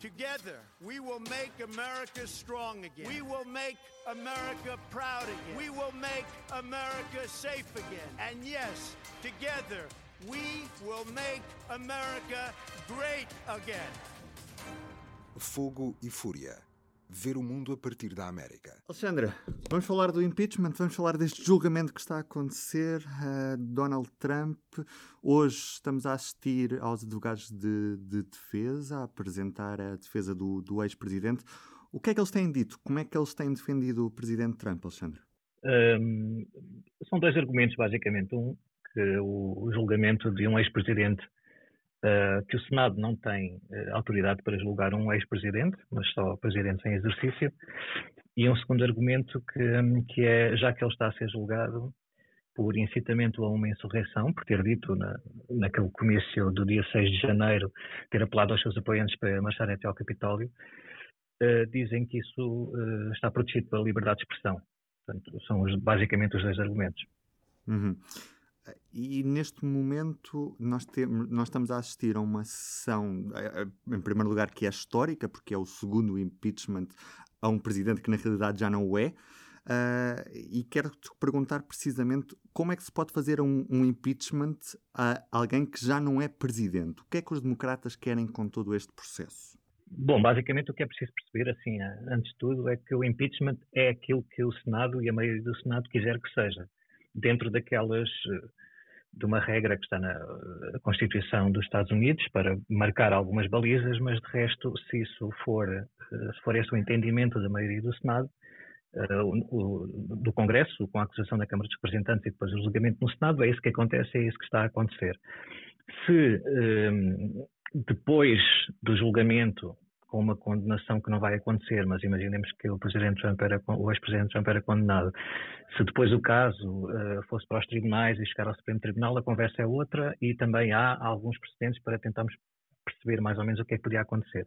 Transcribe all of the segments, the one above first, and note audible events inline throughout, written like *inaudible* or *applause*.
Together, we will make America strong again. We will make America proud again. We will make America safe again. And yes, together, we will make America great again. Fogo e Fúria. Ver o mundo a partir da América. Alexandra, vamos falar do impeachment, vamos falar deste julgamento que está a acontecer. Uh, Donald Trump, hoje estamos a assistir aos advogados de, de defesa a apresentar a defesa do, do ex-presidente. O que é que eles têm dito? Como é que eles têm defendido o presidente Trump, Alexandra? Um, são dois argumentos, basicamente. Um, que o, o julgamento de um ex-presidente uh, que o Senado não tem uh, autoridade para julgar um ex-presidente, mas só presidentes em exercício, e um segundo argumento que, um, que é, já que ele está a ser julgado por incitamento a uma insurreição, por ter dito na, naquele comício do dia 6 de janeiro, ter apelado aos seus apoiantes para marcharem até ao Capitólio, uh, dizem que isso está protegido pela liberdade de expressão. Portanto, são os, basicamente os dois argumentos. Uhum. E neste momento nós, temos, nós estamos a assistir a uma sessão, em primeiro lugar, que é histórica, porque é o segundo impeachment a um presidente que na realidade já não o é. Uh, e quero-te perguntar precisamente como é que se pode fazer um, um, impeachment a alguém que já não é presidente. O que é que os democratas querem com todo este processo? Bom, basicamente o que é preciso perceber, assim, antes de tudo, é que o impeachment é aquilo que o Senado e a maioria do Senado quiser que seja dentro daquelas de uma regra que está na Constituição dos Estados Unidos para marcar algumas balizas, mas de resto, se isso for, se for esse o entendimento da maioria do Senado, do Congresso, com a acusação da Câmara dos Representantes e depois o julgamento no Senado, é isso que acontece, é isso que está a acontecer. Se depois do julgamento com uma condenação que não vai acontecer, mas imaginemos que o presidente Trump era, o ex-presidente Trump era condenado. Se depois o caso uh, fosse para os tribunais e chegar ao Supremo Tribunal, a conversa é outra e também há alguns precedentes para tentarmos perceber mais ou menos o que é que podia acontecer.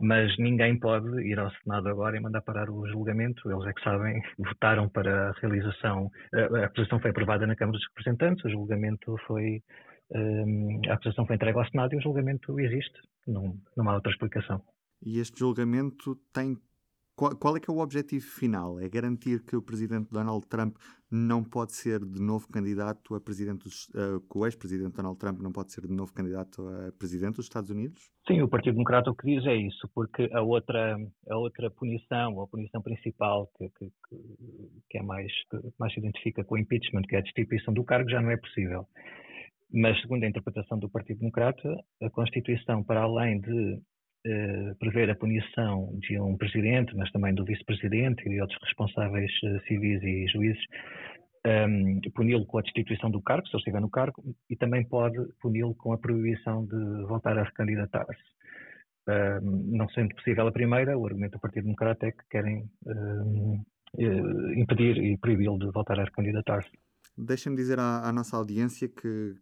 Mas ninguém pode ir ao Senado agora e mandar parar o julgamento. Eles é que sabem, *laughs* votaram para a realização. A acusação foi aprovada na Câmara dos Representantes, o julgamento foi. Um, eh, a acusação foi entregue ao Senado e o julgamento existe. Não, não há outra explicação. E este julgamento tem. Qual, qual, é que é o objetivo final? É garantir que o presidente Donald Trump não pode ser de novo candidato a presidente dos, uh, que o ex-presidente Donald Trump não pode ser de novo candidato a presidente dos Estados Unidos? Sim, o Partido Democrata o que diz é isso, porque a outra, a outra punição, a punição principal que, que, que é mais, que mais se identifica com o impeachment, que é a destituição do cargo, já não é possível. Mas, segundo a interpretação do Partido Democrata, a Constituição, para além de eh, prever a punição de um presidente, mas também do vice-presidente e de outros responsáveis uh, civis e juízes, um, ehm, puni-lo com a destituição do cargo, se ele estiver no cargo, e também pode puni-lo com a proibição de voltar a recandidatar-se. Um, ehm, não sendo possível a primeira, o argumento do Partido Democrata é que querem um, ehm, eh, impedir e proibi-lo de voltar a recandidatar-se. Deixem-me dizer à, à, nossa audiência que,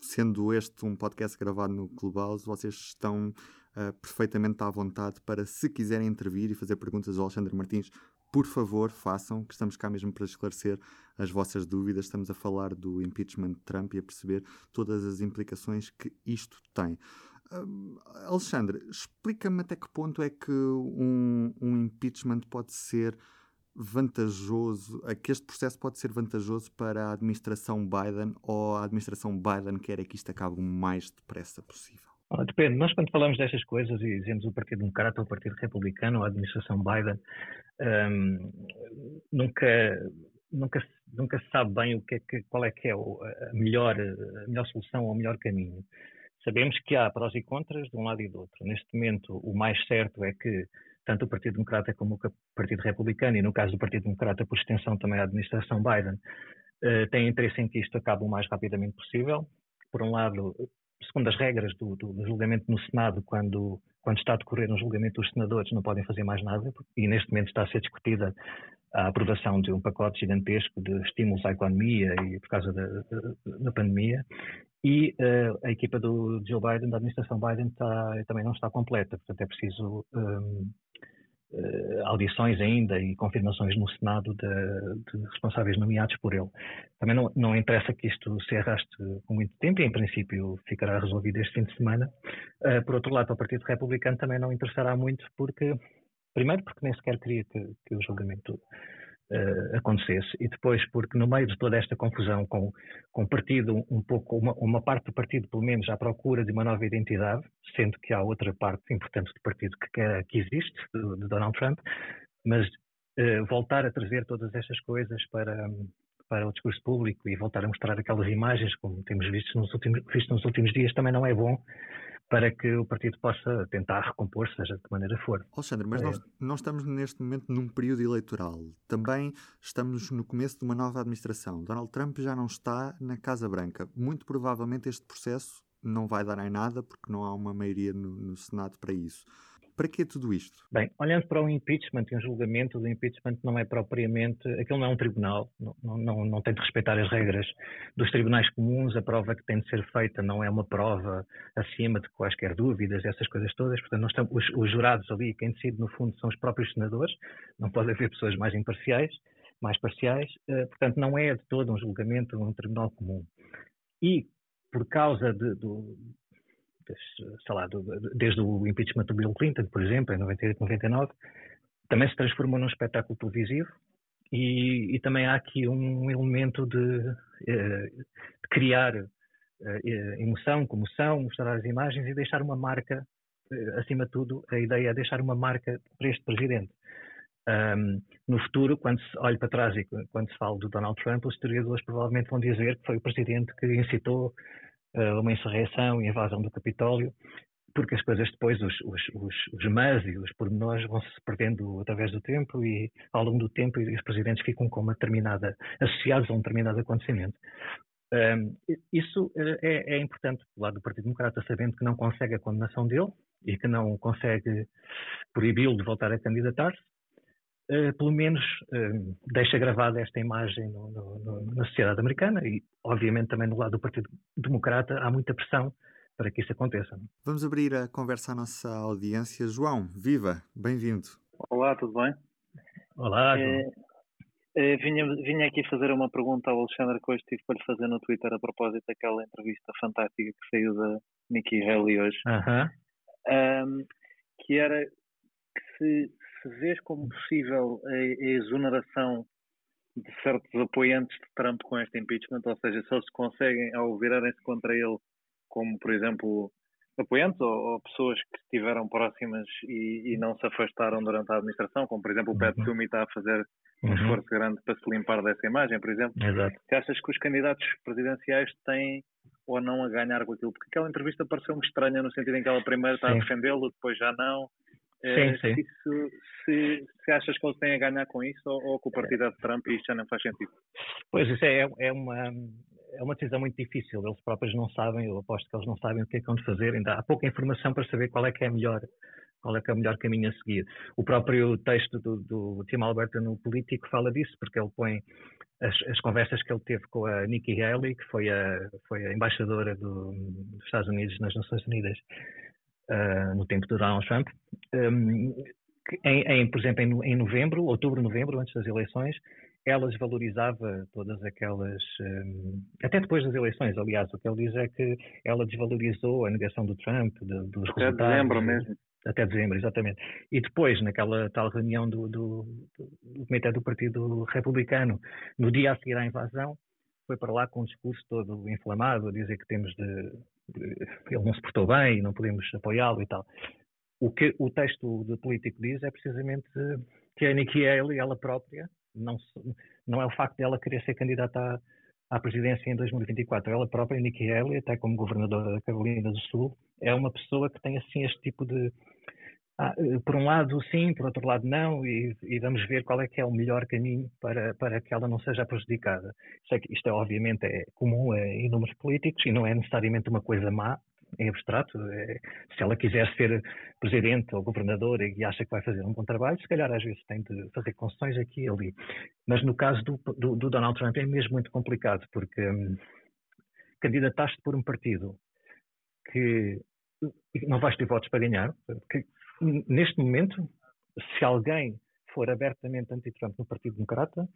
sendo este um podcast gravado no Clubhouse, vocês estão uh, perfeitamente à vontade para, se quiserem intervir e fazer perguntas ao Alexandre Martins, por favor, façam, que estamos cá mesmo para esclarecer as vossas dúvidas. Estamos a falar do impeachment de Trump e a perceber todas as implicações que isto tem. Uh, Alexandre, explica-me até que ponto é que um, um impeachment pode ser vantajoso, que este processo pode ser vantajoso para a administração Biden ou a administração Biden quer é que isto acabe o mais depressa possível? Depende. Nós, quando falamos destas coisas e dizemos o Partido Democrata ou o Partido Republicano ou a administração Biden, um, nunca, nunca, nunca se sabe bem o que é que, qual é que é a melhor, a melhor solução ou o melhor caminho. Sabemos que há prós e contras de um lado e do outro. Neste momento, o mais certo é que tanto o Partido Democrata como o Partido Republicano, e no caso do Partido Democrata, por extensão também a administração Biden, uh, têm interesse em que isto acabe o mais rapidamente possível. Por um lado, segundo as regras do, do, julgamento no Senado, quando, quando está a decorrer um julgamento, os senadores não podem fazer mais nada, e neste momento está a ser discutida a aprovação de um pacote gigantesco de estímulos à economia e por causa da, da, da pandemia, e uh, a equipa do Joe Biden, da administração Biden, está, também não está completa, portanto é preciso um, audições ainda e confirmações no Senado de, de, responsáveis nomeados por ele. Também não, não interessa que isto se arraste com muito tempo e, em princípio, ficará resolvido este fim de semana. Uh, por outro lado, para o Partido Republicano também não interessará muito, porque, primeiro, porque nem sequer queria que, que o julgamento uh, acontecesse. E depois porque no meio de toda esta confusão com, com o partido um pouco uma, uma, parte do partido pelo menos à procura de uma nova identidade sendo que há outra parte importante do partido que, quer, que existe de Donald Trump mas uh, voltar a trazer todas estas coisas para para o discurso público e voltar a mostrar aquelas imagens como temos visto nos últimos, visto nos últimos dias também não é bom para que o partido possa tentar recompor, seja de que maneira for. Alexandre, mas é. nós, nós estamos neste momento num período eleitoral. Também estamos no começo de uma nova administração. Donald Trump já não está na Casa Branca. Muito provavelmente este processo não vai dar em nada porque não há uma maioria no, no Senado para isso. Para que tudo isto? Bem, olhando para o impeachment e um julgamento, o impeachment não é propriamente. Aquilo não é um tribunal, não, não, não tem de respeitar as regras dos tribunais comuns, a prova que tem de ser feita não é uma prova acima de quaisquer dúvidas, essas coisas todas. Portanto, nós estamos, os, os jurados ali, quem decide no fundo são os próprios senadores, não pode haver pessoas mais imparciais, mais parciais, uh, portanto, não é de todo um julgamento num tribunal comum. E por causa de, do, sei lá, desde o impeachment do Bill Clinton, por exemplo, em 98, 99, também se transformou num espetáculo televisivo e, e também há aqui um elemento de, eh, de criar eh, emoção, comoção, mostrar as imagens e deixar uma marca, eh, acima de tudo, a ideia é deixar uma marca para este presidente. Um, no futuro, quando se olhe para trás e quando se fala do Donald Trump, os historiadores provavelmente vão dizer que foi o presidente que incitou uma insurreição e invasão do Capitólio, porque as coisas depois, os, os, os, os mas e os pormenores vão-se perdendo através do tempo e ao longo do tempo os presidentes ficam com uma determinada, associados a um determinado acontecimento. Um, isso eh, é, é, importante do lado do Partido Democrata, sabendo que não consegue a condenação dele e que não consegue proibi-lo de voltar a candidatar-se, uh, pelo menos uh, deixa gravada esta imagem no, no, no, na sociedade americana e, obviamente, também no lado do Partido Democrata há muita pressão para que isso aconteça. Vamos abrir a conversa à nossa audiência. João, viva, bem-vindo. Olá, tudo bem? Olá, é, é, vinha, vinha aqui fazer uma pergunta ao Alexandre que hoje tive para lhe fazer no Twitter a propósito daquela entrevista fantástica que saiu da Nikki Haley hoje. Uh -huh. um, que era que se, se vês como possível a, a exoneração de certos apoiantes de Trump com este impeachment, ou seja, se eles conseguem, ao virarem-se contra ele, como por exemplo apoiantes ou, ou pessoas que estiveram próximas e, e, não se afastaram durante a administração, como por exemplo o Pat uhum. está a fazer um uhum. esforço grande para se limpar dessa imagem, por exemplo. Exato. Se achas que os candidatos presidenciais têm ou não a ganhar com aquilo? Porque aquela entrevista pareceu-me estranha no sentido em que ela primeiro está Sim. a defendê-lo, depois já não. Sim, eh, sim. Se, se, se, achas que eles têm a ganhar com isso ou, ou com o partido é de Trump e isto já não faz sentido? Pois, isso é, é, uma, é uma decisão muito difícil. Eles próprios não sabem, eu aposto que eles não sabem o que é que vão fazer. Ainda há pouca informação para saber qual é que é melhor qual é que é o melhor caminho a seguir. O próprio texto do, do Tim Alberto no Político fala disso, porque ele põe as, as, conversas que ele teve com a Nikki Haley, que foi a, foi a embaixadora do, dos Estados Unidos nas Nações Unidas, uh, no tempo de Donald Trump, um, em, em, por exemplo, em, em, novembro, outubro, novembro, antes das eleições, ela desvalorizava todas aquelas, um, até depois das eleições, aliás, o que ele diz é que ela desvalorizou a negação do Trump, de, dos até resultados. Até dezembro mesmo. Até dezembro, exatamente. E depois, naquela tal reunião do, do, do Comitê do Partido Republicano, no dia a seguir à invasão, foi para lá com um discurso todo inflamado, a dizer que temos de ele não se portou bem, não podemos apoiá-lo e tal. O que o texto do político diz é precisamente que a Nikki Haley, ela própria, não, não é o facto de ela querer ser candidata à, à presidência em 2024. Ela própria, Nikki Haley, até como governadora da Carolina do Sul, é uma pessoa que tem assim este tipo de ah, por um lado sim, por outro lado não, e, e, vamos ver qual é que é o melhor caminho para, para que ela não seja prejudicada. Isto, é, isto é, obviamente é comum em números políticos e não é necessariamente uma coisa má, em abstrato. É, se ela quiser ser presidente ou governadora e acha que vai fazer um bom trabalho, se calhar às vezes tem de fazer concessões aqui e ali. Mas no caso do, do, do Donald Trump é mesmo muito complicado, porque hum, candidataste por um partido que não vais ter votos para ganhar, que neste momento, se alguém for abertamente anti-Trump no Partido Democrata,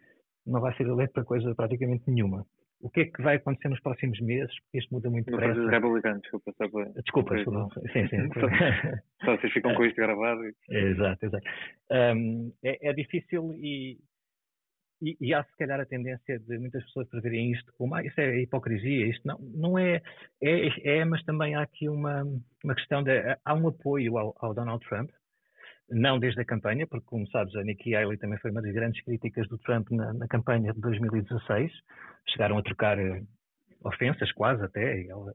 não vai ser eleito para coisa praticamente nenhuma. O que é que vai acontecer nos próximos meses? Porque isto muda muito depressa. Partido Republicano, desculpa, só para... Desculpa, desculpa. Sim, sim. *laughs* Só vocês ficam com isto gravado e... *laughs* Exato, exato. Um, é, é difícil e, e, e há se calhar a tendência de muitas pessoas para verem isto como ah, isso é hipocrisia, isto não, não é, é, é, mas também há aqui uma, uma questão de há um apoio ao, ao Donald Trump, não desde a campanha, porque como sabes, a Nikki Haley também foi uma das grandes críticas do Trump na, na campanha de 2016, chegaram a trocar eh, ofensas quase até, e ela-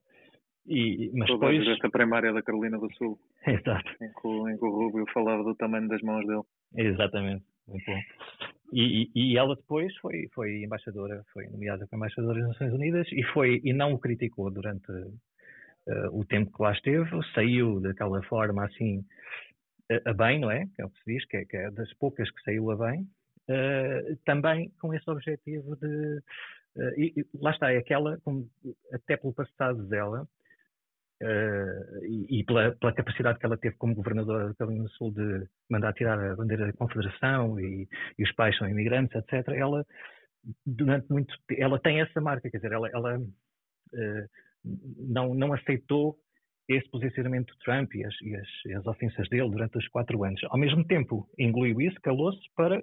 e, mas Toda depois... esta primária da Carolina do Sul, *laughs* Exato. em que, em que o Rubio falava do tamanho das mãos dele. Exatamente, muito bom. E, e- e ela depois foi, foi embaixadora, foi nomeada para embaixadora das Nações Unidas e foi e não o criticou durante eh, o tempo que lá esteve, saiu daquela forma assim a, a bem, não é? Que é o que se diz, que é, que é das poucas que saiu a bem, eh, também com esse objetivo de eh, e, e lá está, é aquela, como, até pelo passado dela, eh, e, e pela, pela capacidade que ela teve como governadora da Carolina do Sul de mandar tirar a bandeira da Confederação e, e os pais são imigrantes, etc. Ela durante muito ela tem essa marca, quer dizer, ela, ela eh, não, não aceitou esse posicionamento do Trump e as, e as, as ofensas dele durante os quatro anos. Ao mesmo tempo, engoliu isso, calou-se para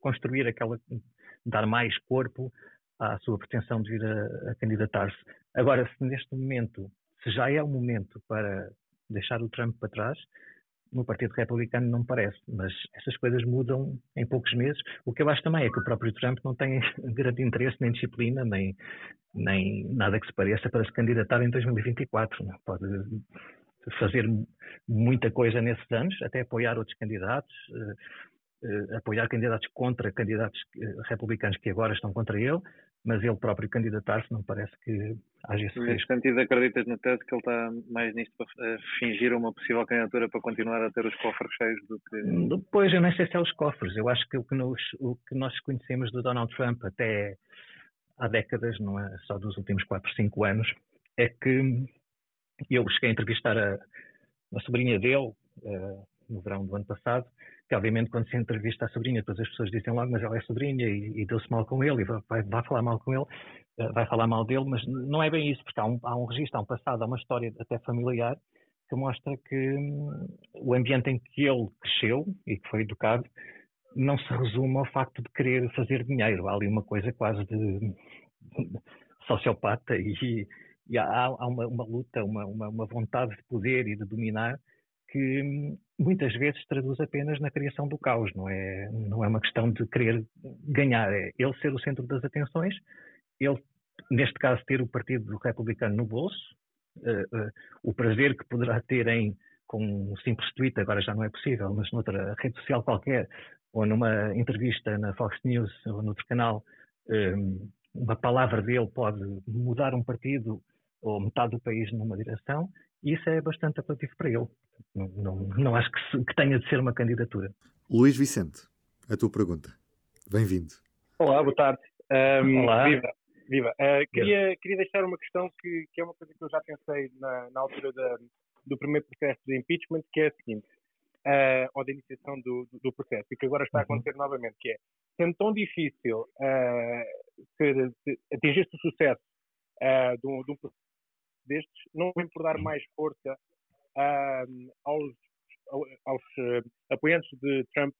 construir aquela, dar mais corpo à sua pretensão de vir a, a candidatar-se. Agora, se neste momento, se já é o momento para deixar o Trump para trás, no Partido Republicano não parece, mas essas coisas mudam em poucos meses. O que eu acho também é que o próprio Trump não tem *laughs* grande interesse, nem disciplina, nem, nem nada que se pareça para se candidatar em 2024. não é? Pode fazer muita coisa nesses anos, até apoiar outros candidatos, eh, eh, apoiar candidatos contra candidatos eh, republicanos que agora estão contra ele, mas ele próprio candidatar-se não parece que haja esse Nesse risco. sentido, acreditas no tese que ele está mais nisto para eh, fingir uma possível candidatura para continuar a ter os cofres cheios do que. Depois, eu nem sei se é os cofres. Eu acho que o que, nos, o que nós conhecemos do Donald Trump até há décadas, não é só dos últimos 4, 5 anos, é que eu cheguei a entrevistar a, a sobrinha dele eh, no verão do ano passado, que obviamente quando se entrevista a sobrinha, todas as pessoas dizem logo, mas ela é sobrinha e, e deu-se mal com ele, e vai, vai, falar mal com ele, eh, vai falar mal dele, mas não é bem isso, porque há um, há um registro, há um passado, há uma história até familiar que mostra que hum, o ambiente em que ele cresceu e que foi educado não se resume ao facto de querer fazer dinheiro. Há ali uma coisa quase de *laughs* sociopata e, e há, há uma, uma luta, uma, uma, uma vontade de poder e de dominar que muitas vezes traduz apenas na criação do caos, não é, não é uma questão de querer ganhar, é ele ser o centro das atenções, ele, neste caso, ter o Partido Republicano no bolso, eh, eh, o prazer que poderá ter em, com um simples tweet, agora já não é possível, mas noutra rede social qualquer, ou numa entrevista na Fox News ou noutro canal, eh, uma palavra dele pode mudar um partido ou metade do país numa direção, e isso é bastante apelativo para ele. Não, não, não acho que, se- que tenha de ser uma candidatura. Luís Vicente, a tua pergunta. Bem-vindo. Olá, boa tarde. Ahm, Olá. Viva, viva. Ah, queria, queria deixar uma questão que, que é uma coisa que eu já pensei na, na altura da- do primeiro processo de impeachment, que é a seguinte, ah, ou da iniciação do, do, do processo, e que agora está a Uhum. acontecer novamente, que é, sendo tão difícil ah, ser, atingir-se o sucesso de, um, de um processo destes, não vem por dar mais força ah, aos, aos ah, apoiantes de Trump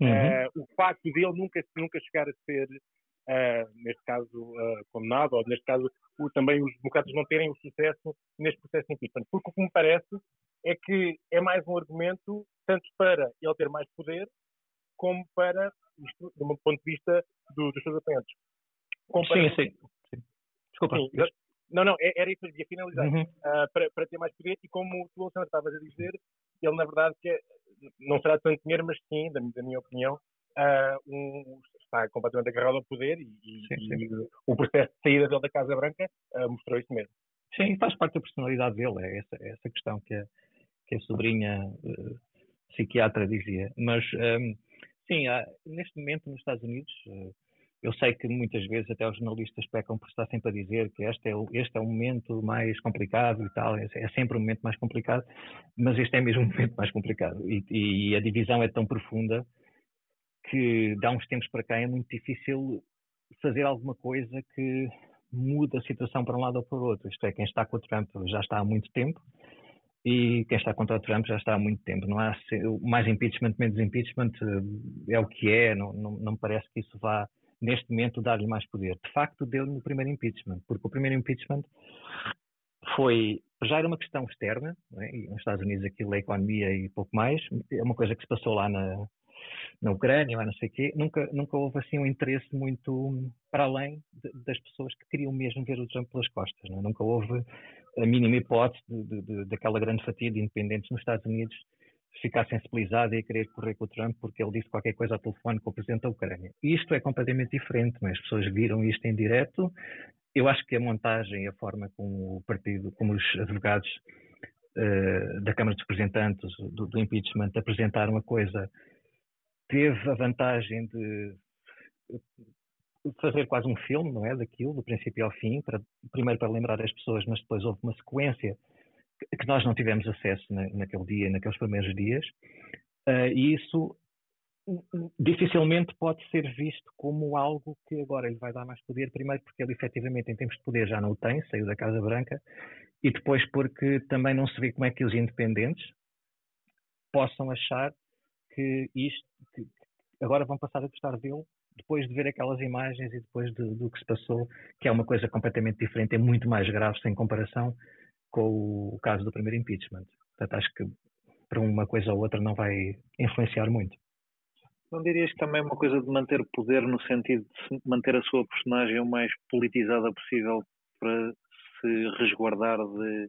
Uhum. eh, o facto de ele nunca, nunca chegar a ser, eh, neste caso, condenado, ou neste caso, o- também os democratas não terem o sucesso neste processo de impeachment. Porque o que me parece é que é mais um argumento, tanto para ele ter mais poder, como para, isto, do meu ponto de vista, do- dos seus apoiantes. Sim, sim. sim. Desculpa. Sim, não, não, é- era isso que eu ia finalizar. Uhum. Ah, para, para ter mais poder e como tu, Alexandre, estavas a dizer, ele na verdade que é- não será tanto dinheiro, mas sim, da, da minha opinião, ah, um- está completamente agarrado ao poder e, e- Sim, e o processo de saída dele da Casa Branca ah, mostrou isso mesmo. Sim, faz parte da personalidade dele, é essa, é essa questão que a, que a sobrinha psiquiatra dizia. Mas, ehm, sim, há- neste momento nos Estados Unidos, eu sei que muitas vezes até os jornalistas pecam por estar sempre a dizer que este é o, este é o momento mais complicado e tal, é, é sempre o momento mais complicado, mas este é mesmo o momento mais complicado. E, e a divisão é tão profunda que, de há uns tempos para cá, é muito difícil fazer alguma coisa que muda a situação para um lado ou para o outro. Isto é, quem está com o Trump já está há muito tempo e quem está contra o Trump já está há muito tempo. Não há mais impeachment, menos impeachment, eh, é o que é, não, não, não me parece que isso vá, neste momento, dar-lhe mais poder. De facto, deu-lhe no primeiro impeachment, porque o primeiro impeachment foi, já era uma questão externa, é? nos Estados Unidos aquilo é economia e pouco mais, é uma coisa que se passou lá na, na Ucrânia, lá não sei o quê, nunca, nunca houve assim um interesse muito para além de, das pessoas que queriam mesmo ver o Trump pelas costas. É? Nunca houve a mínima hipótese de, daquela grande fatia de independentes nos Estados Unidos ficar sensibilizada e querer correr com o Trump porque ele disse qualquer coisa ao telefone com o presidente da Ucrânia. Isto é completamente diferente, mas as pessoas viram isto em direto. Eu acho que a montagem, a forma como o partido, como os advogados uh, da Câmara dos Representantes do, do impeachment apresentaram a coisa teve a vantagem de fazer quase um filme, não é, daquilo, do princípio ao fim, para, primeiro para lembrar as pessoas, mas depois houve uma sequência que nós não tivemos acesso na, naquele dia, naqueles primeiros dias, uh, e isso dificilmente pode ser visto como algo que agora lhe vai dar mais poder, primeiro porque ele efetivamente em termos de poder já não o tem, saiu da Casa Branca, e depois porque também não se vê como é que os independentes possam achar que isto que agora vão passar a gostar dele depois de ver aquelas imagens e depois de, do que se passou, que é uma coisa completamente diferente, é muito mais grave sem comparação com o caso do primeiro impeachment. Portanto, acho que para uma coisa ou outra não vai influenciar muito. Não dirias que também é uma coisa de manter poder no sentido de manter a sua personagem o mais politizada possível para se resguardar de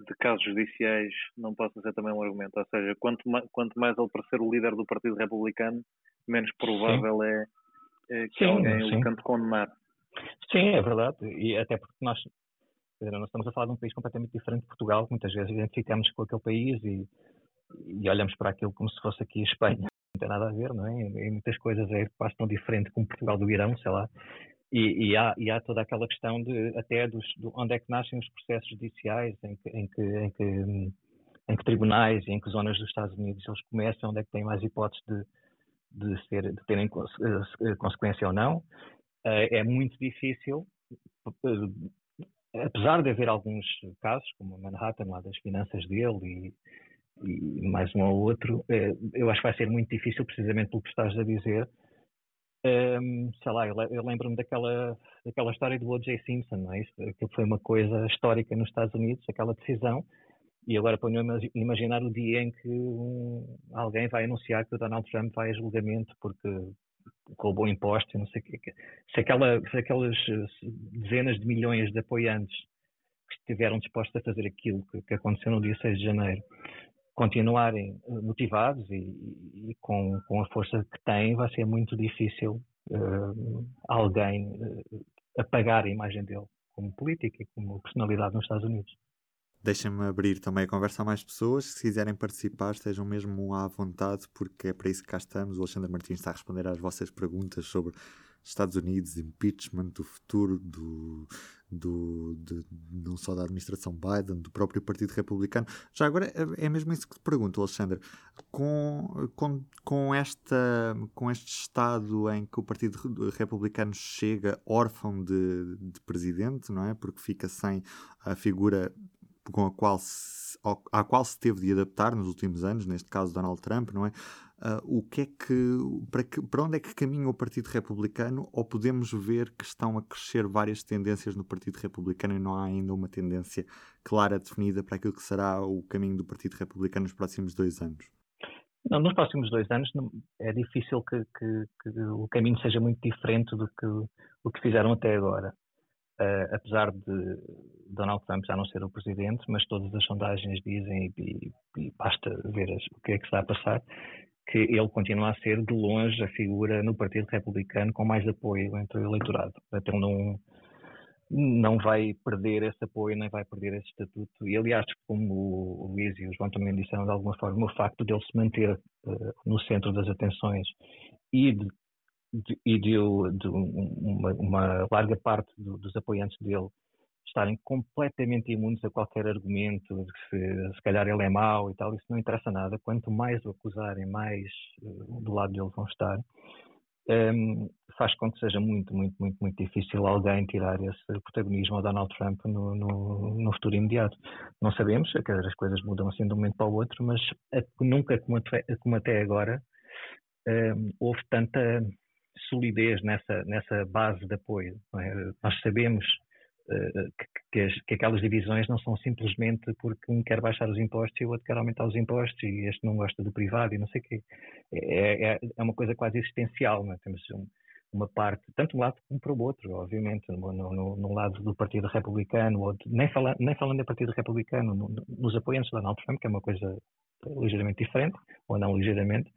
de casos judiciais não possa ser também um argumento. Ou seja, quanto, ma quanto mais ele parecer o líder do Partido Republicano, menos provável é, é, que sim, alguém sim. o tente condenar. Sim, é verdade. E até porque nós, nós estamos a falar de um país completamente diferente de Portugal, muitas vezes identificamos com aquele país e, e olhamos para aquilo como se fosse aqui Espanha. Não tem nada a ver, não é? Em muitas coisas é quase tão diferente como Portugal do Irão, sei lá. E, e, há, e, há, toda aquela questão de até dos, de onde é que nascem os processos judiciais, em que, em que, em que, em que tribunais e em que zonas dos Estados Unidos eles começam, onde é que têm mais hipóteses de, de, ser, de terem eh, consequência ou não. Eh, é muito difícil, eh, apesar de haver alguns casos, como Manhattan, lá das finanças dele e, e mais um ou outro, eu acho que vai ser muito difícil, precisamente pelo que estás a dizer, um, sei lá, eu, lembro-me daquela, daquela história do O.J. Simpson, não é? Isso, aquilo foi uma coisa histórica nos Estados Unidos, aquela decisão, e agora ponho-me a imaginar o dia em que um, alguém vai anunciar que o Donald Trump vai a julgamento porque roubou impostos e não sei o. Se, aquela, se aquelas dezenas de milhões de apoiantes que estiveram dispostos a fazer aquilo que, que aconteceu no dia 6 de janeiro continuarem eh, motivados e, e com, com, a força que têm, vai ser muito difícil uh, alguém uh, apagar a imagem dele como político e como personalidade nos Estados Unidos. Deixem-me abrir também a conversa a mais pessoas. Se quiserem participar, estejam mesmo à vontade, porque é para isso que cá estamos. O Alexandre Martins está a responder às vossas perguntas sobre Estados Unidos, impeachment, do futuro do, do, de, não só da administração Biden, do próprio Partido Republicano. Já agora é, é mesmo isso que te pergunto, Alexandre. Com, com, com, esta, com este estado em que o Partido Republicano chega órfão de, de presidente, não é? Porque fica sem a figura com a qual se, à qual se teve de adaptar nos últimos anos, neste caso Donald Trump, não é? Uh, o que é que para, que para, onde é que caminha o Partido Republicano ou podemos ver que estão a crescer várias tendências no Partido Republicano e não há ainda uma tendência clara definida para aquilo que será o caminho do Partido Republicano nos próximos dois anos? Não, nos próximos dois anos não, é difícil que, que, que, o caminho seja muito diferente do que o que fizeram até agora. Uh, apesar de Donald Trump já não ser o presidente, mas todas as sondagens dizem, e, e basta ver as, o que é que está a passar, que ele continua a ser, de longe, a figura no Partido Republicano com mais apoio entre o eleitorado. Então não, não vai perder esse apoio, nem vai perder esse estatuto. E, aliás, como o Luís e o João também disseram de alguma forma, o facto de ele se manter uh, no centro das atenções e de e de, de uma, uma, larga parte do, dos apoiantes dele estarem completamente imunes a qualquer argumento de que se, se calhar ele é mau e tal, isso não interessa nada. Quanto mais o acusarem, mais uh, do lado dele vão estar. Um, faz com que seja muito, muito, muito, muito difícil alguém tirar esse protagonismo ao Donald Trump no, no, no futuro imediato. Não sabemos, as coisas mudam assim de um momento para o outro, mas nunca, como até, como até agora, um, houve tanta solidez nessa, nessa base de apoio. É? Nós sabemos uh, que, que, as, que, aquelas divisões não são simplesmente porque um quer baixar os impostos e o outro quer aumentar os impostos e este não gosta do privado e não sei o quê. É, é, é uma coisa quase existencial. É? Temos um, uma parte, tanto um lado como para o outro, obviamente, no, no, no lado do Partido Republicano, ou de, nem, fala, nem falando do Partido Republicano, no, nos apoiantes de Donald Trump, que é uma coisa ligeiramente diferente, ou não ligeiramente,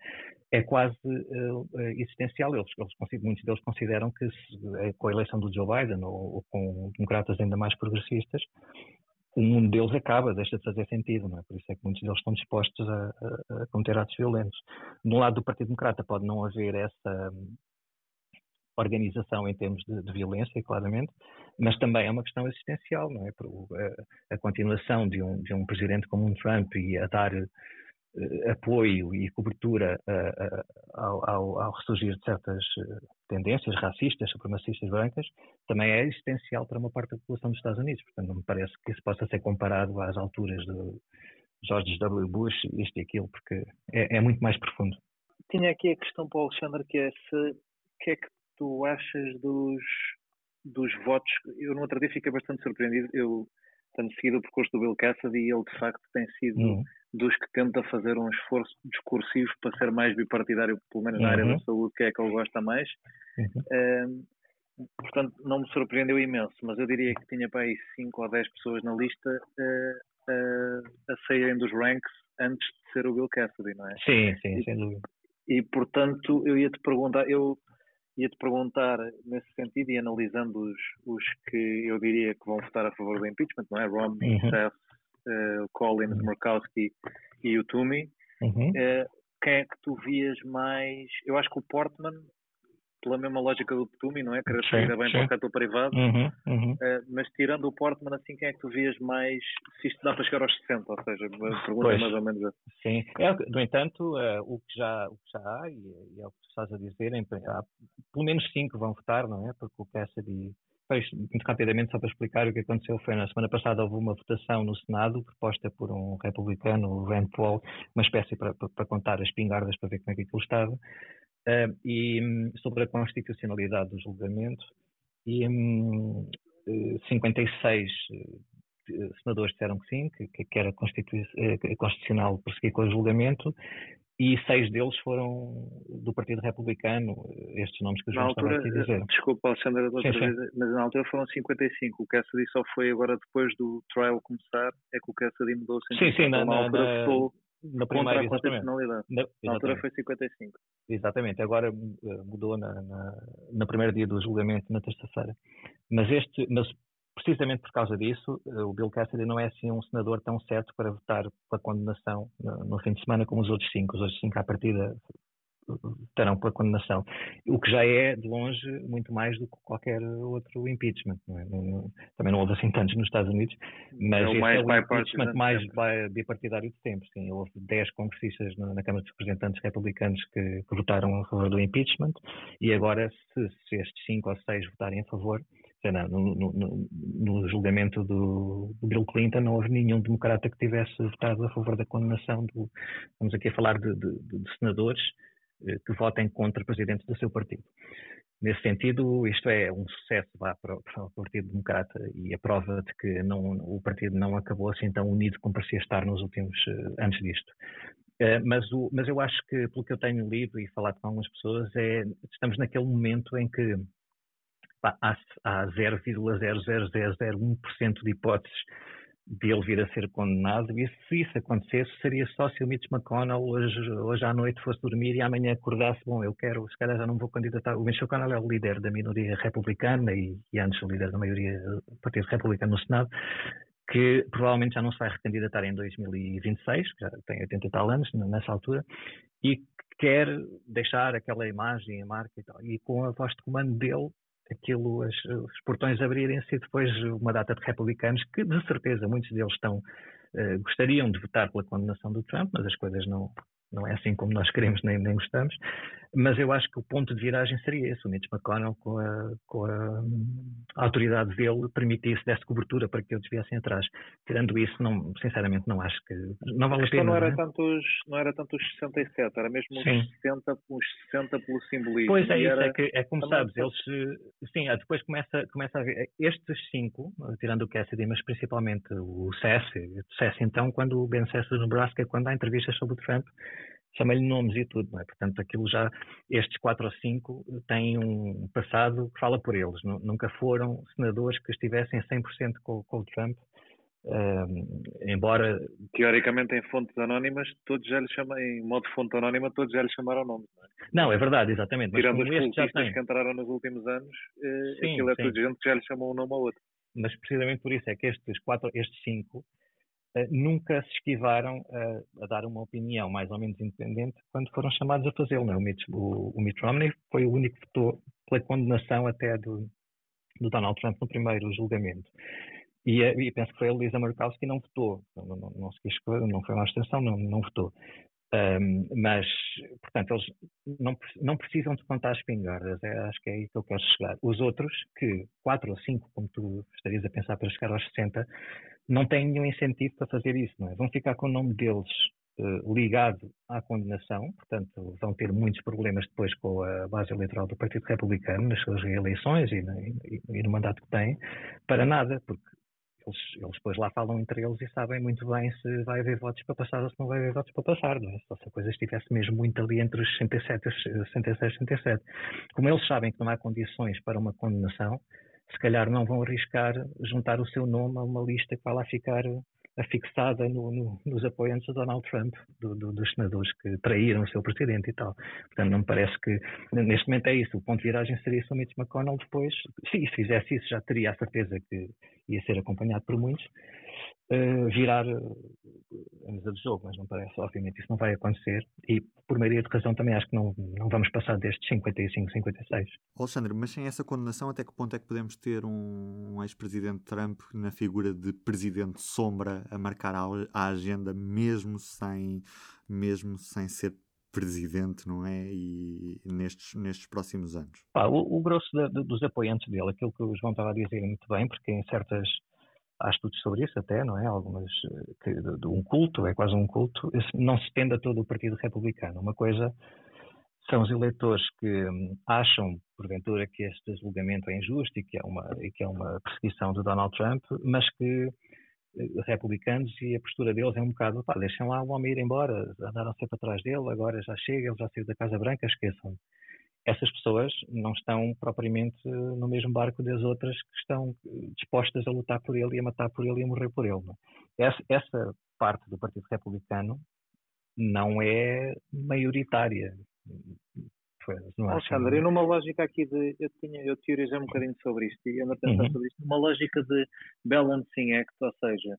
é quase uh, existencial. Eles, eles, muitos deles consideram que se, eh, com a eleição do Joe Biden ou, ou, com democratas ainda mais progressistas, o mundo deles acaba, deixa de fazer sentido, não é? Por isso é que muitos deles estão dispostos a, a, a cometer atos violentos. No lado do Partido Democrata pode não haver essa um, organização em termos de, de, violência, claramente, mas também é uma questão existencial, não é? A, a continuação de um, de um presidente como um Trump e a dar apoio e cobertura uh, ao, ao, ao, ressurgir de certas tendências racistas, supremacistas brancas, também é existencial para uma parte da população dos Estados Unidos. Portanto, não me parece que isso possa ser comparado às alturas de George W. Bush, isto e aquilo, porque é, é muito mais profundo. Tinha aqui a questão para o Alexandre, que é se que é que tu achas dos, dos votos? Eu no outro dia fiquei bastante surpreendido. Eu tenho seguido o percurso do Bill Cassidy e ele de facto tem sido uhum. Dos que tenta fazer um esforço discursivo para ser mais bipartidário, pelo menos na uhum. área da uhum. saúde, que é que ele gosta mais. Uhum. portanto, não me surpreendeu imenso, mas eu diria que tinha para aí 5 ou 10 pessoas na lista uh, uh, a saírem dos ranks antes de ser o Bill Cassidy, não é? Sim, sim, sem dúvida. E portanto, eu ia te perguntar, eu ia-te perguntar nesse sentido e analisando os, os que eu diria que vão votar a favor do impeachment, não é? Romney, uhum. Seth, uh, Collins, Murkowski e o Toomey. Uhum. Uh, quem é que tu vias mais? Eu acho que o Portman pela mesma lógica do Petumi, não é? Querer sair bem para o setor privado. Uhum, uhum. Uh, mas tirando o Portman, assim, quem é que tu vias mais se isto dá para chegar aos 60? Ou seja, uma pergunta pois, mais ou menos essa. Sim. É, no entanto, uh, o, que já, o que já há, e, é o que tu estás a dizer, há, pelo menos 5 vão votar, não é? Porque o Cassidy. Muito rapidamente, só para explicar o que aconteceu, foi na semana passada houve uma votação no Senado, proposta por um republicano, o Rand Paul, uma espécie para, para, contar as pingardas para ver como é que aquilo estava. Uh, e um, sobre a constitucionalidade do julgamento, e um, 56 uh, senadores disseram que sim, que, que era uh, constitucional prosseguir com o julgamento, e seis deles foram do Partido Republicano, estes nomes que o João estava aqui a dizer. Desculpa, Alexandre, outra sim, vez, mas na altura foram 55. O Cassidy só foi agora depois do trial começar, é que o Cassidy mudou. Sim, sim, na, na, na, na primeira, exatamente. Na, na altura foi 55. Exatamente, agora eh, mudou na, na, na primeiro dia do julgamento, na terça-feira. Mas este, mas precisamente por causa disso, eh, o Bill Cassidy não é assim um senador tão certo para votar pela condenação no, no fim de semana como os outros cinco. Os outros cinco à partida estarão pela condenação. O que já é, de longe, muito mais do que qualquer outro impeachment. Não é? também não houve assim tantos nos Estados Unidos, mas é o, mais é o impeachment mais bipartidário de sempre. Sim, houve 10 congressistas na, Câmara dos Representantes republicanos que, que, votaram a favor do impeachment e agora, se, se estes 5 ou 6 votarem a favor, no, no, no, julgamento do, do, Bill Clinton não houve nenhum democrata que tivesse votado a favor da condenação do, vamos aqui a falar de, de, de senadores eh, que votem contra presidentes do seu partido. Nesse sentido, isto é um sucesso para, para, o Partido Democrata e a prova de que não, o partido não acabou assim tão unido como parecia estar nos últimos eh, antes disto. Uh, mas, o, mas eu acho que, pelo que eu tenho lido e falado com algumas pessoas, é, estamos naquele momento em que há, há 0,00001% de hipóteses de ele vir a ser condenado, e se isso acontecesse, seria só se o Mitch McConnell hoje, hoje à noite fosse dormir e amanhã acordasse, bom, eu quero, se calhar já não vou candidatar. O Mitch McConnell é o líder da minoria republicana e, e antes o líder da maioria do Partido Republicano no Senado, que provavelmente já não se vai recandidatar em 2026, já tem 80 e tal anos nessa altura, e quer deixar aquela imagem, a marca e tal. E com a voz de comando dele, aquilo, as, os portões abrirem-se e depois uma data de republicanos que, de certeza, muitos deles estão, uh, gostariam de votar pela condenação do Trump, mas as coisas não, não é assim como nós queremos nem, nem gostamos, mas eu acho que o ponto de viragem seria esse, o Mitch McConnell com a, com a, a autoridade dele permitisse, desse cobertura para que eles viessem atrás. Tirando isso, não, sinceramente não acho que, não vale a pena. Não era, não, é? tanto os, não era tanto os 67, era mesmo os 60, os 60 pelo simbolismo. Pois é, isso, era, é, que, é como sabes, eles, sim, depois começa, começa a ver, estes cinco, tirando o Cassidy, mas principalmente o Sessi, Sessi então, quando o Ben Sessi do Nebraska, quando há entrevistas sobre o Trump, chama-lhe nomes e tudo, não é? Portanto, aquilo já, estes quatro ou cinco têm um passado que fala por eles. Nunca foram senadores que estivessem 100% com, com o Trump, um, embora... Teoricamente, em fontes anónimas, todos já lhe chamam, em modo fonte anónima, todos já lhe chamaram nome. Não é, não, é verdade, exatamente. Tirando os politistas que entraram nos últimos anos, eh, sim, aquilo é sim. tudo gente que já lhe chamou um nome ao outro. Mas precisamente por isso é que estes quatro, estes cinco, nunca se esquivaram a, a, dar uma opinião mais ou menos independente quando foram chamados a fazê-lo. É? O, o, o Mitt Romney foi o único que votou pela condenação até do, do Donald Trump no primeiro julgamento. E, eh, e, penso que foi a Lisa Murkowski que não votou, não, não, não se quis, não foi uma abstenção, não, não votou. Um, mas, portanto, eles não, não precisam de contar as pingardas, é, acho que é aí que eu quero chegar. Os outros, que quatro ou cinco, como tu estarias a pensar para chegar aos 60, não têm nenhum incentivo para fazer isso, não é? Vão ficar com o nome deles uh, ligado à condenação, portanto, vão ter muitos problemas depois com a base eleitoral do Partido Republicano nas suas reeleições e, e, e no mandato que têm, para nada, porque eles, eles, depois lá falam entre eles e sabem muito bem se vai haver votos para passar ou se não vai haver votos para passar, não é? Se a coisa estivesse mesmo muito ali entre os 67 e 66 e 67. Como eles sabem que não há condições para uma condenação, se calhar não vão arriscar juntar o seu nome a uma lista que vai lá ficar afixada no, no, nos apoiantes de Donald Trump, do, do, dos senadores que traíram o seu presidente e tal. Portanto, não me parece que, neste momento é isso, o ponto de viragem seria se o Mitch McConnell depois, se, se fizesse isso, já teria a certeza que ia ser acompanhado por muitos, uh, virar a mesa de jogo, mas não parece, obviamente isso não vai acontecer e por maioria de razão também acho que não, não vamos passar destes 55, 56. Alexandre, mas sem essa condenação até que ponto é que podemos ter um ex-presidente Trump na figura de presidente sombra a marcar a, a agenda mesmo sem, mesmo sem ser presidente, não é? E nestes, nestes próximos anos? Pá, o, o, grosso de, dos apoiantes dele, aquilo que o João estava a dizer muito bem, porque em certas há estudos sobre isso até, não é? Algumas eh, que, de, de um culto, é quase um culto, não se estende a todo o Partido Republicano. Uma coisa são os eleitores que hum, acham, porventura, que este julgamento é injusto e que é uma, e que é uma perseguição de Donald Trump, mas que eh, republicanos e a postura deles é um bocado, pá, deixem lá o homem ir embora, andaram sempre atrás dele, agora já chega, ele já saiu da Casa Branca, esqueçam essas pessoas não estão propriamente no mesmo barco das outras que estão dispostas a lutar por ele e a matar por ele e a morrer por ele. É? Essa, essa parte do Partido Republicano não é maioritária. Não Alexandre, eu numa lógica aqui de. Eu, tinha, eu teorizei um bocadinho sobre isto e ando a pensar uhum. sobre isto. Numa lógica de balancing act, ou seja,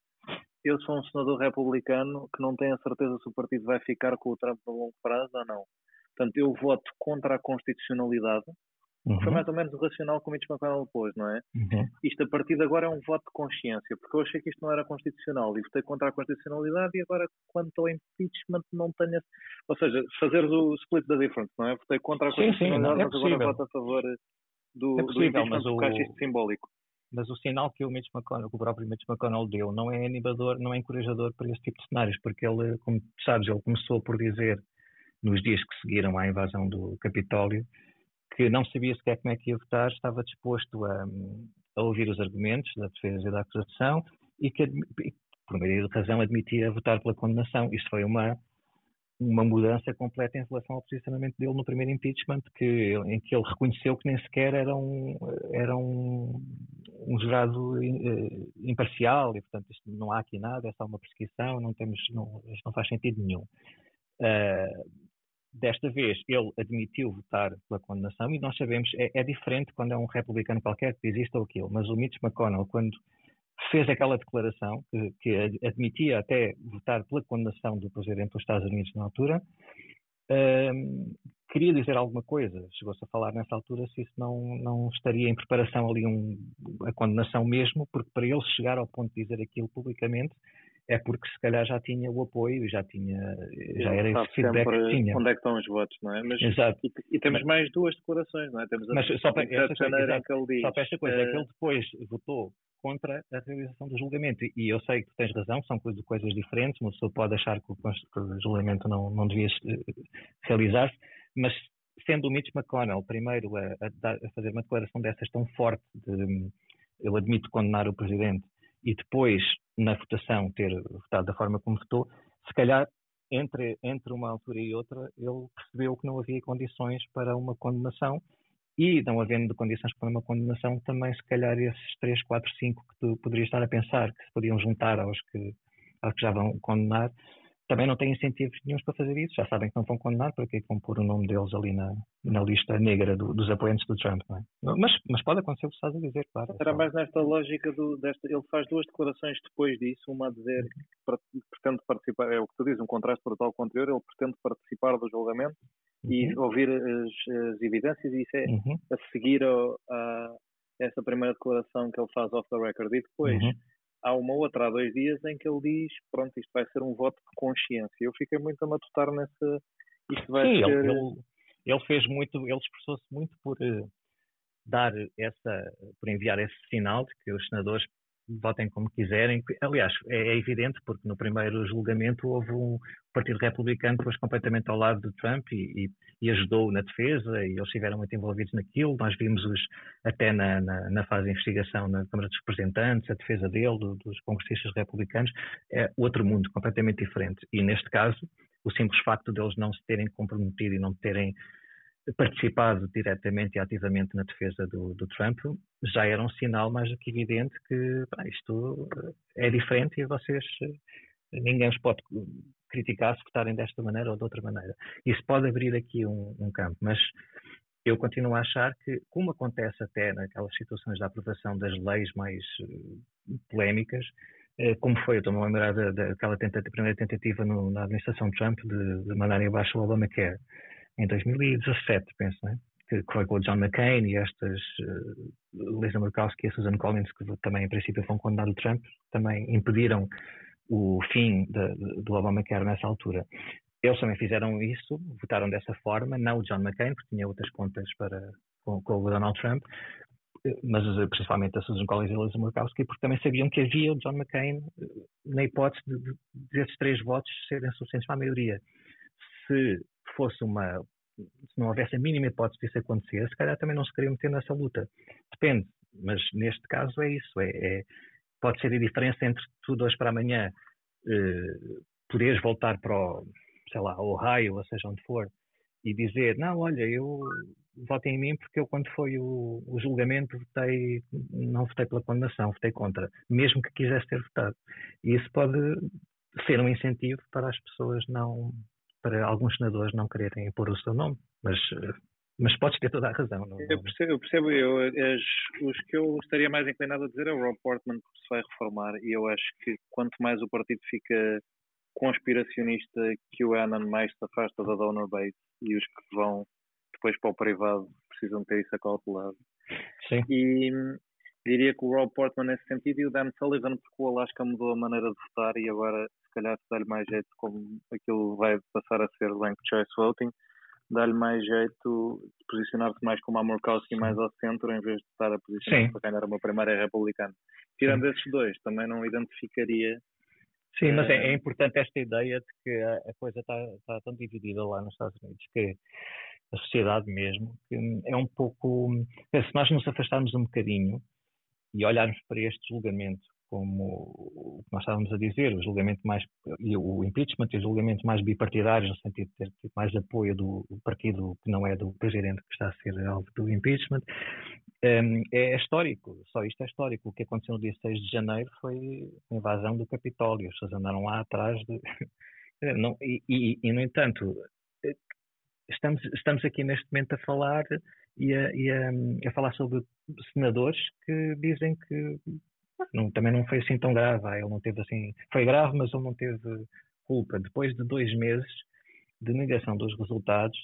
eu sou um senador republicano que não tem a certeza se o partido vai ficar com o Trump no longo prazo ou não. Portanto, eu voto contra a constitucionalidade. Uhum. Foi mais ou menos o racional que o Mitch McConnell pôs, não é? Uhum. Isto a partir de agora é um voto de consciência, porque eu achei que isto não era constitucional e votei contra a constitucionalidade e agora quanto ao impeachment não tenho... Ou seja, fazer o split da difference, não é? Votei contra a constitucionalidade, sim, sim, é mas agora voto a favor do, é possível, do porque o... acho isto simbólico. Mas o sinal que o, Mitch McConnell, que o próprio Mitch McConnell deu não é animador, não é encorajador para esse tipo de cenários, porque ele, como sabes, ele começou por dizer nos dias que seguiram à invasão do Capitólio, que não sabia sequer como é que ia votar, estava disposto a, a ouvir os argumentos da defesa e da acusação e que, por meio de razão, admitia votar pela condenação. Isto foi uma, uma mudança completa em relação ao posicionamento dele no primeiro impeachment, que, em que ele reconheceu que nem sequer era um, era um, um jurado eh, imparcial e, portanto, isto, não há aqui nada, é só uma perseguição, não temos, não, isto não faz sentido nenhum. Uh, Desta vez ele admitiu votar pela condenação e nós sabemos, é, é diferente quando é um republicano qualquer que diz isto ou aquilo, mas o Mitch McConnell, quando fez aquela declaração que, que, admitia até votar pela condenação do presidente dos Estados Unidos na altura, um, queria dizer alguma coisa. Chegou-se a falar nessa altura se isso não, não estaria em preparação ali um, a condenação mesmo, porque para ele chegar ao ponto de dizer aquilo publicamente é porque se calhar já tinha o apoio e já tinha já era esse feedback que tinha. Onde é que estão os votos, não é? Mas, Exato. E, e temos Mas, mais duas declarações, não é? Temos Mas só para, essa coisa, diz, só para esta coisa, é que ele depois votou contra a realização do julgamento. E eu sei que tu tens razão, são coisas, coisas diferentes, uma pessoa pode achar que o, que o julgamento não, não devia eh, realizar-se, mas sendo o Mitch McConnell primeiro a, a, a, fazer uma declaração dessas tão forte de eu admito condenar o presidente e depois na votação ter votado da forma como votou, se calhar entre, entre uma altura e outra ele percebeu que não havia condições para uma condenação e não havendo condições para uma condenação, também se calhar esses 3, 4, 5 que tu poderias estar a pensar que se podiam juntar aos que, aos que já vão condenar, também não têm incentivos nenhums para fazer isso. Já sabem que não vão condenar, para que vão pôr o nome deles ali na, na lista negra do, dos apoiantes do Trump, não é? Mas, mas pode acontecer o que estás a dizer, claro. Era mais nesta lógica do, desta. Ele faz duas declarações depois disso, uma a dizer que pretende participar, é o que tu dizes, um contraste brutal com o anterior, ele pretende participar do julgamento uhum. e ouvir as, as, evidências, e isso é uhum. a seguir a, a, essa primeira declaração que ele faz off the record. E depois. Uhum há uma outra há dois dias em que ele diz, pronto, isto vai ser um voto de consciência. Eu fiquei muito a matutar nessa, isto vai Sim, ser... ele, ele fez muito, ele esforçou-se muito por uh, dar essa, por enviar esse sinal de que os senadores votem como quiserem. Aliás, é, é, evidente porque no primeiro julgamento houve um Partido Republicano depois completamente ao lado de Trump e, e, e, ajudou na defesa e eles estiveram muito envolvidos naquilo. Nós vimos os, até na, na, na, fase de investigação na Câmara dos Representantes, a defesa dele, do, dos congressistas republicanos, é outro mundo completamente diferente. E neste caso, o simples facto deles não se terem comprometido e não terem participado diretamente e ativamente na defesa do, do, Trump, já era um sinal mais do que evidente que pá, isto eh, é diferente e vocês, eh, ninguém os pode criticar se votarem desta maneira ou de outra maneira. Isso pode abrir aqui um, um campo, mas eu continuo a achar que, como acontece até naquelas situações da aprovação das leis mais uh, polémicas, como foi, eu estou-me a lembrar daquela tentativa, primeira tentativa no, na administração Trump de, de mandar abaixo o Obamacare, em 2017, penso, né? que foi com o John McCain e estas uh, Lisa Murkowski e a Susan Collins, que também em princípio foram condenados o Trump, também impediram o fim de, de, do Obamacare nessa altura. Eles também fizeram isso, votaram dessa forma, não o John McCain, porque tinha outras contas para, com, com o Donald Trump, mas eh, principalmente a Susan Collins e a Lisa Murkowski, porque também sabiam que havia o John McCain eh, na hipótese de, de, desses três votos serem suficientes para a maioria. Se fosse uma. Se não houvesse a mínima hipótese disso acontecer, se calhar também não se queria meter nessa luta. Depende, mas neste caso é isso. É, é pode ser a diferença entre tu de hoje para amanhã eh, poderes voltar para o, sei lá, Ohio, ou seja onde for, e dizer, não, olha, eu votem em mim porque eu quando foi o, o, julgamento votei, não votei pela condenação, votei contra, mesmo que quisesse ter votado. E isso pode ser um incentivo para as pessoas não para alguns senadores não quererem pôr o seu nome, mas, mas podes ter toda a razão. Não, eu percebo, eu, percebo eu as, os que eu estaria mais inclinado a dizer é o Rob Portman que se vai reformar e eu acho que quanto mais o partido fica conspiracionista que o Annan mais se afasta da donor base e os que vão depois para o privado precisam ter isso acautelado. Sim. E diria que o Rob Portman nesse sentido e o Dan Sullivan porque o Alaska mudou a maneira de votar e agora se calhar se dá-lhe mais jeito como aquilo vai passar a ser ranked choice voting dá-lhe mais jeito de posicionar-se mais como a Murkowski mais ao centro em vez de estar a posicionar-se para ganhar uma primária republicana. Tirando Sim. esses dois, também não identificaria Sim, mas é, é, importante esta ideia de que a, a coisa está, está, tão dividida lá nos Estados Unidos que a sociedade mesmo é um pouco. Se nós nos afastarmos um bocadinho e olharmos para este julgamento como o que nós estávamos a dizer, o julgamento mais, o impeachment e o julgamento mais bipartidários, no sentido de ter mais apoio do partido que não é do presidente que está a ser alvo do impeachment, um, é histórico, só isto é histórico. O que aconteceu no dia 6 de janeiro foi a invasão do Capitólio, as pessoas andaram lá atrás de. *laughs* não, e, e, e, no entanto, estamos, estamos aqui neste momento a falar e a, e a, a falar sobre senadores que dizem que não, também não foi assim tão grave. Ah, ele não teve assim. Foi grave, mas ele não teve culpa. Depois de dois meses, de negação dos resultados,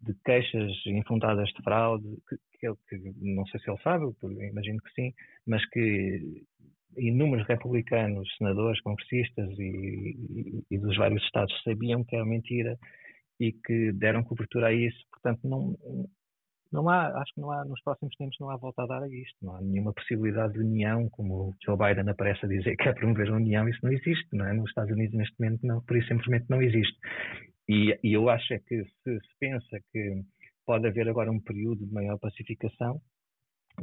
de queixas infundadas de fraude, que, que, que não sei se ele sabe, imagino que sim, mas que inúmeros republicanos, senadores, congressistas e, e, e, dos vários estados sabiam que era mentira e que deram cobertura a isso. Portanto, não, não há, acho que não há, nos próximos tempos não há volta a dar a isto. Não há nenhuma possibilidade de união, como o Joe Biden aparece a dizer que é promover a união, isso não existe, não é? Nos Estados Unidos neste momento não, por isso simplesmente não existe. E, e eu acho é que se se pensa que pode haver agora um período de maior pacificação,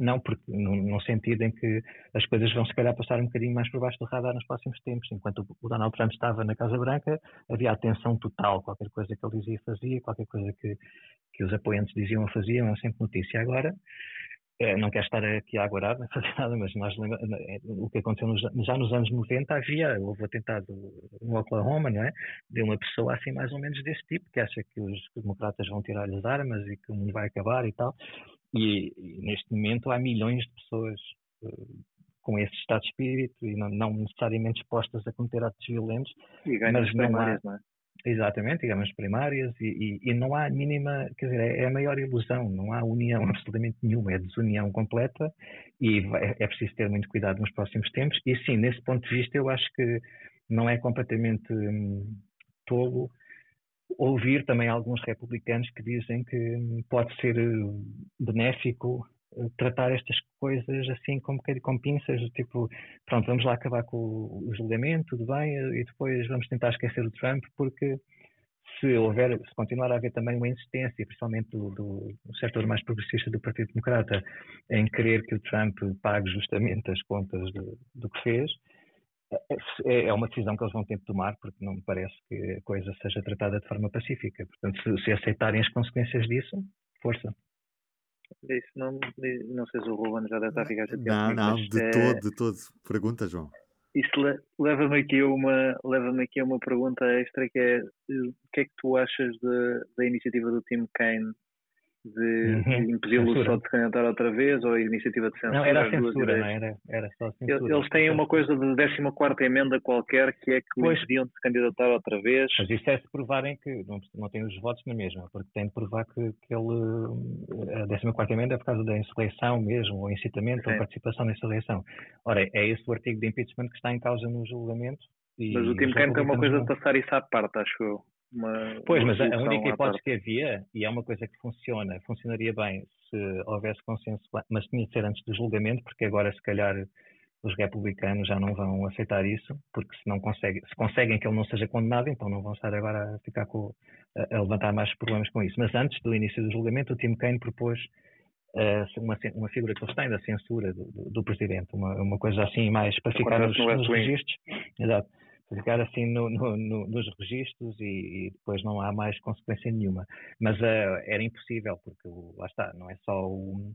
não, porque no, sentido em que as coisas vão se calhar passar um bocadinho mais por baixo do radar nos próximos tempos. Enquanto o Donald Trump estava na Casa Branca, havia atenção total, qualquer coisa que ele dizia fazia, qualquer coisa que, que os apoiantes diziam ou faziam, era sempre notícia. Agora, é, não quero estar aqui a aguardar, não fazer nada, mas nós é, o que aconteceu nos, já nos anos 90 havia, houve atentado no Oklahoma, não é? De uma pessoa assim mais ou menos desse tipo, que acha que os democratas vão tirar as armas e que o mundo vai acabar e tal. E, e, neste momento há milhões de pessoas uh, com esse estado de espírito e não, não, necessariamente expostas a cometer atos violentos. E mas não há, não é? Exatamente, digamos primárias, e, e, e, não há mínima, quer dizer, é, é, a maior ilusão, não há união *laughs* absolutamente nenhuma, é desunião completa e vai, é preciso ter muito cuidado nos próximos tempos. E sim, nesse ponto de vista, eu acho que não é completamente hum, tolo ouvir também alguns republicanos que dizem que pode ser eh, benéfico eh, tratar estas coisas assim como, com pinças, tipo, pronto, vamos lá acabar com o, julgamento, tudo bem, eh, e depois vamos tentar esquecer o Trump, porque se houver, se continuar a haver também uma insistência, principalmente do, do, do setor mais progressista do Partido Democrata, em querer que o Trump pague justamente as contas de, do que fez, é, é uma decisão que eles vão ter de tomar, porque não me parece que a coisa seja tratada de forma pacífica. Portanto, se, se aceitarem as consequências disso, força. Isso não, não sei se o Ruben já deve estar a ficar chateado. Não, não, de é... todo, de todo. Pergunta, João. Isso leva-me aqui, a uma, leva aqui a uma pergunta extra que é o que é que tu achas de, da iniciativa do Tim Kaine de, uhum. impedi-lo só de se candidatar outra vez ou a iniciativa de censura? Não, era a censura, não era, era só censura. Eles têm uma coisa de 14 emenda qualquer que é que pois, impediam de se candidatar outra vez. Mas isso é se provarem que não, não têm os votos na mesma, porque tem de provar que, que ele, a 14 emenda é por causa da insurreição mesmo, ou incitamento Sim. ou participação na insurreição. Ora, é esse o artigo de impeachment que está em causa no julgamento. Mas o Tim Kaine tem uma coisa de passar isso à parte, acho eu uma. Pois, uma mas a única hipótese que havia, e é uma coisa que funciona, funcionaria bem se houvesse consenso, mas tinha de ser antes do julgamento, porque agora se calhar os republicanos já não vão aceitar isso, porque se não conseguem, se conseguem que ele não seja condenado, então não vão estar agora a ficar com, a, a levantar mais problemas com isso. Mas antes do início do julgamento, o Tim Kaine propôs uh, uma, uma figura que eles têm da censura do, do, do presidente, uma, uma coisa assim mais para ficar nos, nos registros. Exato ficar assim no, no, no, nos registros e, e, depois não há mais consequência nenhuma. Mas uh, era impossível, porque lá está, não é só o,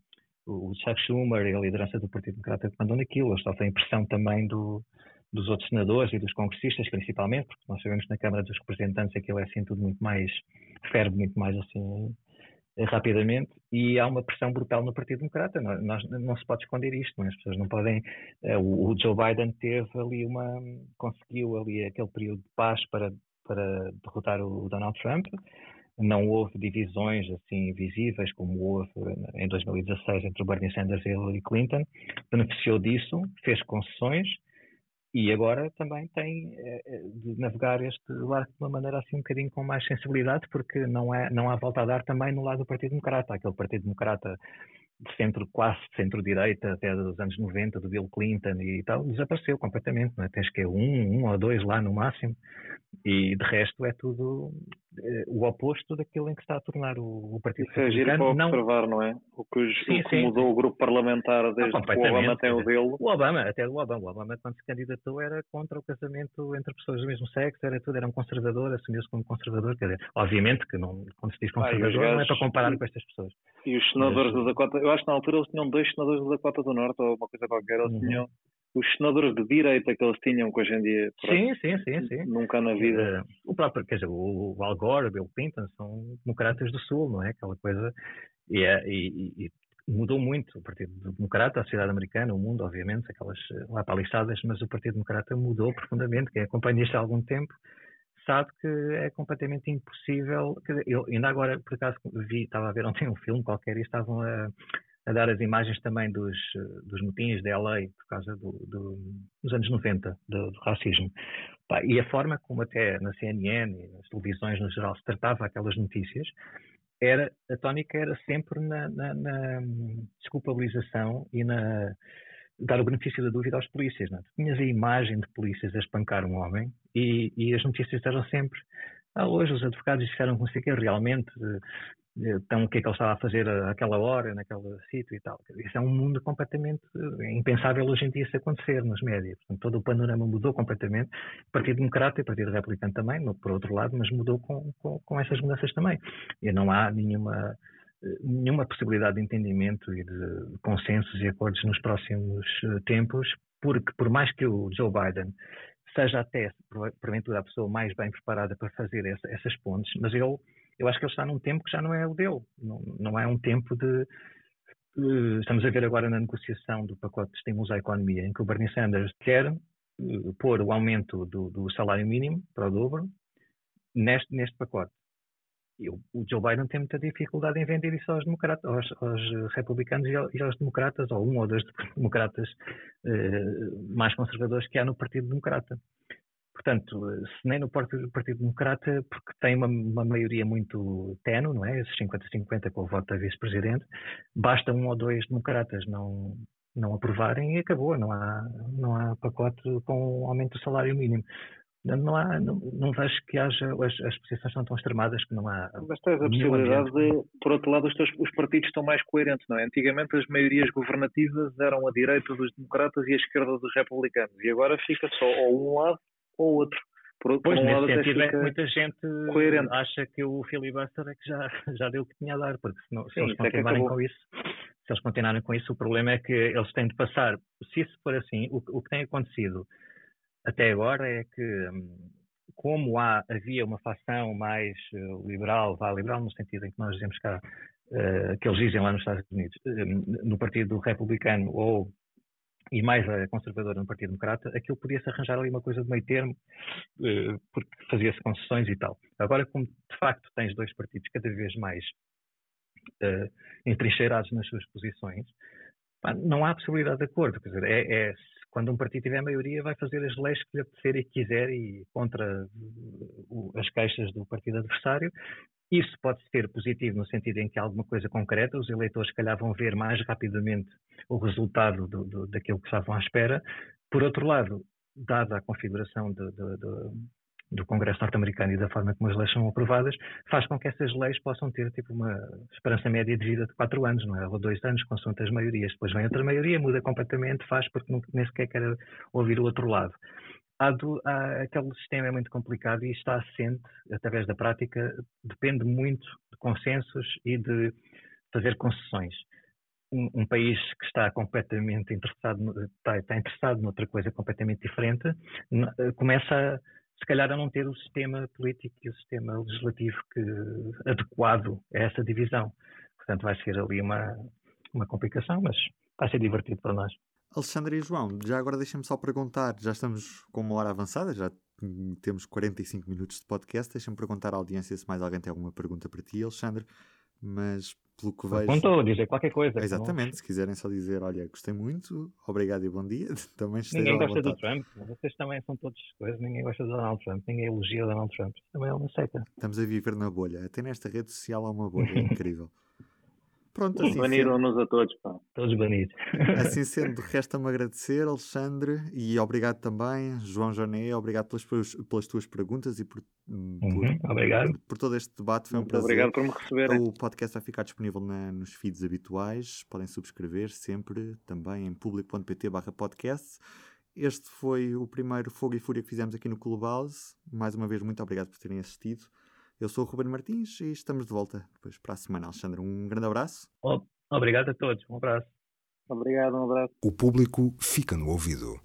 o Chuck Schumer e a liderança do Partido Democrata que mandam naquilo, eles sofrem pressão também do, dos outros senadores e dos congressistas, principalmente, porque nós sabemos que na Câmara dos Representantes aquilo é assim tudo muito mais, ferve muito mais assim rapidamente e há uma pressão brutal no Partido Democrata. Nós, nós, não se pode esconder isto, é? as pessoas não podem. Uh, o, o, Joe Biden teve ali uma. conseguiu ali aquele período de paz para, para derrotar o, o Donald Trump. Não houve divisões assim visíveis como houve em 2016 entre o Bernie Sanders e Hillary Clinton. Beneficiou disso, fez concessões e agora também tem eh, eh, de navegar este barco de uma maneira assim um bocadinho com mais sensibilidade, porque não, é, não há volta a dar também no lado do Partido Democrata. Aquele Partido Democrata de centro, quase centro-direita, até dos anos 90, do Bill Clinton e tal, desapareceu completamente. Não é? Tens que um, um ou dois lá no máximo e de resto é tudo o oposto daquilo em que está a tornar o, o Partido Isso é giro para observar, não é? O que, sim, o que sim. mudou o grupo parlamentar desde que o Obama tem o dele. O Obama, até o Obama. O Obama, quando se candidatou, era contra o casamento entre pessoas do mesmo sexo, era tudo, era um conservador, assumiu-se como conservador. Quer dizer, obviamente que não, quando se diz conservador, ah, não é para comparar com estas pessoas. E os senadores Mas, do Dakota, eu acho que na altura eles tinham dois senadores do Dakota do Norte, ou uma coisa qualquer, eles uhum. tinham os senadores de direita que eles tinham, que hoje em dia sim, sim, sim, sim. nunca na vida. Uh, o próprio, quer dizer, o Al Gore, o Bill Clinton são democratas do Sul, não é? Aquela coisa. E, é, e, e, mudou muito o Partido Democrata, a sociedade americana, o mundo, obviamente, aquelas lá paliçadas, mas o Partido Democrata mudou profundamente. Quem acompanha isto há algum tempo sabe que é completamente impossível. Eu ainda agora, por acaso, vi, estava a ver ontem um filme qualquer e estavam a, a dar as imagens também dos, dos motins de LA por causa do, do, dos anos 90, do, do racismo. E a forma como até na CNN e nas televisões no geral se tratava aquelas notícias, era, a tónica era sempre na, na, na desculpabilização e na dar o benefício da dúvida aos polícias. Não? É? tinhas a imagem de polícias a espancar um homem e, e as notícias eram sempre ah, hoje os advogados disseram com que realmente então o que é que ele estava a fazer àquela hora, naquele sítio e tal. Isso é um mundo completamente impensável hoje em dia isso acontecer nos médias. Portanto, todo o panorama mudou completamente. O Partido Democrata e o Partido Republicano também, por outro lado, mas mudou com, com, com essas mudanças também. E não há nenhuma nenhuma possibilidade de entendimento e de consensos e acordos nos próximos eh, tempos, porque por mais que o Joe Biden seja até, porventura, a pessoa mais bem preparada para fazer essa, essas pontes, mas ele eu acho que ele está num tempo que já não é o dele. Não, não é um tempo de. estamos a ver agora na negociação do pacote de estímulos à economia, em que o Bernie Sanders quer uh, pôr o aumento do, do, salário mínimo para o dobro neste, neste pacote. O, Joe Biden tem muita dificuldade em vender isso aos, democratas, aos, aos republicanos e aos, democratas, ou um ou dois *laughs* democratas uh, mais conservadores que há no Partido Democrata. Portanto, se nem no Partido, Partido Democrata, porque tem uma, uma maioria muito tenue, não é? Esses 50-50 com o voto da vice-presidente, basta um ou dois democratas não, não aprovarem e acabou. Não há, não há pacote com aumento do salário mínimo. Não, há, não, não vejo que haja, as, as posições são tão extremadas que não há. Mas tens a possibilidade de, por outro lado, os, teus, os partidos estão mais coerentes, não é? Antigamente as maiorias governativas eram a direita dos democratas e a esquerda dos republicanos, e agora fica só ou um lado ou outro. Por, pois, por um lado, sentido é que muita gente coerente. acha que o filibuster é que já, *laughs* já deu o que tinha a dar, porque se, não, se Sim, eles é continuarem é com isso, se eles continuarem com isso, o problema é que eles têm de passar, se isso for assim, o, o que tem acontecido até agora é que hum, como há, havia uma facção mais uh, liberal, vá liberal no sentido em que nós dizemos cá, uh, que eles dizem lá nos Estados Unidos, uh, no Partido Republicano ou e mais a conservadora no Partido Democrata, aquilo podia-se arranjar ali uma coisa de meio termo, eh, porque fazia-se concessões e tal. Agora, como de facto tens dois partidos cada vez mais uh, entrincheirados nas suas posições, não há possibilidade de acordo. Quer dizer, é, é, quando um partido tiver maioria, vai fazer as leis que lhe apetecer e quiser e contra as queixas do partido adversário, isso pode ser positivo no sentido em que há alguma coisa concreta, os eleitores, se calhar, vão ver mais rapidamente o resultado do, do, daquilo que estavam à espera. Por outro lado, dada a configuração do, do Congresso norte-americano e da forma como as leis são aprovadas, faz com que essas leis possam ter tipo uma esperança média de vida de quatro anos, não é? Ou dois anos, consoante as maiorias. Depois vem outra maioria, muda completamente, faz porque nem sequer quer ouvir o outro lado há do, há, aquele sistema é muito complicado e está assente, através da prática, depende muito de consensos e de fazer concessões. Um, um país que está completamente interessado, está, está, interessado noutra coisa completamente diferente, começa, a, se calhar, a não ter o sistema político e o sistema legislativo que, adequado a essa divisão. Portanto, vai ser ali uma, uma complicação, mas vai ser divertido para nós. Alexandre e João, já agora deixem-me só perguntar, já estamos com uma hora avançada, já temos 45 minutos de podcast, deixem-me perguntar à audiência se mais alguém tem alguma pergunta para ti, Alexandre, mas pelo que vejo... Contou, dizer qualquer coisa. Exatamente, não... se quiserem só dizer, olha, gostei muito, obrigado e bom dia, *laughs* também Ninguém gosta do Trump, vocês também são todos coisas, ninguém gosta do Donald Trump, ninguém elogia o Donald Trump, também é uma seca. Estamos a viver na bolha, até nesta rede social há uma bolha, é *laughs* incrível. Pronto, assim Baniram-nos sendo... a todos, pá. Todos banidos. *laughs* Assim sendo, resta-me agradecer, Alexandre, e obrigado também, João Joné, obrigado pelas, pelas tuas perguntas e por, uhum, por, obrigado. Por, por, todo este debate. Foi um Muito prazer. Obrigado por me receber. O podcast vai ficar disponível na, nos feeds habituais. Podem subscrever sempre também em público.pt podcast. Este foi o primeiro Fogo e Fúria que fizemos aqui no Clubhouse. Mais uma vez, muito obrigado por terem assistido. Eu sou o Ruben Martins e estamos de volta depois para a semana. Alexandre, um grande abraço. Obrigado a todos. Um abraço. Obrigado, um abraço. O público fica no ouvido.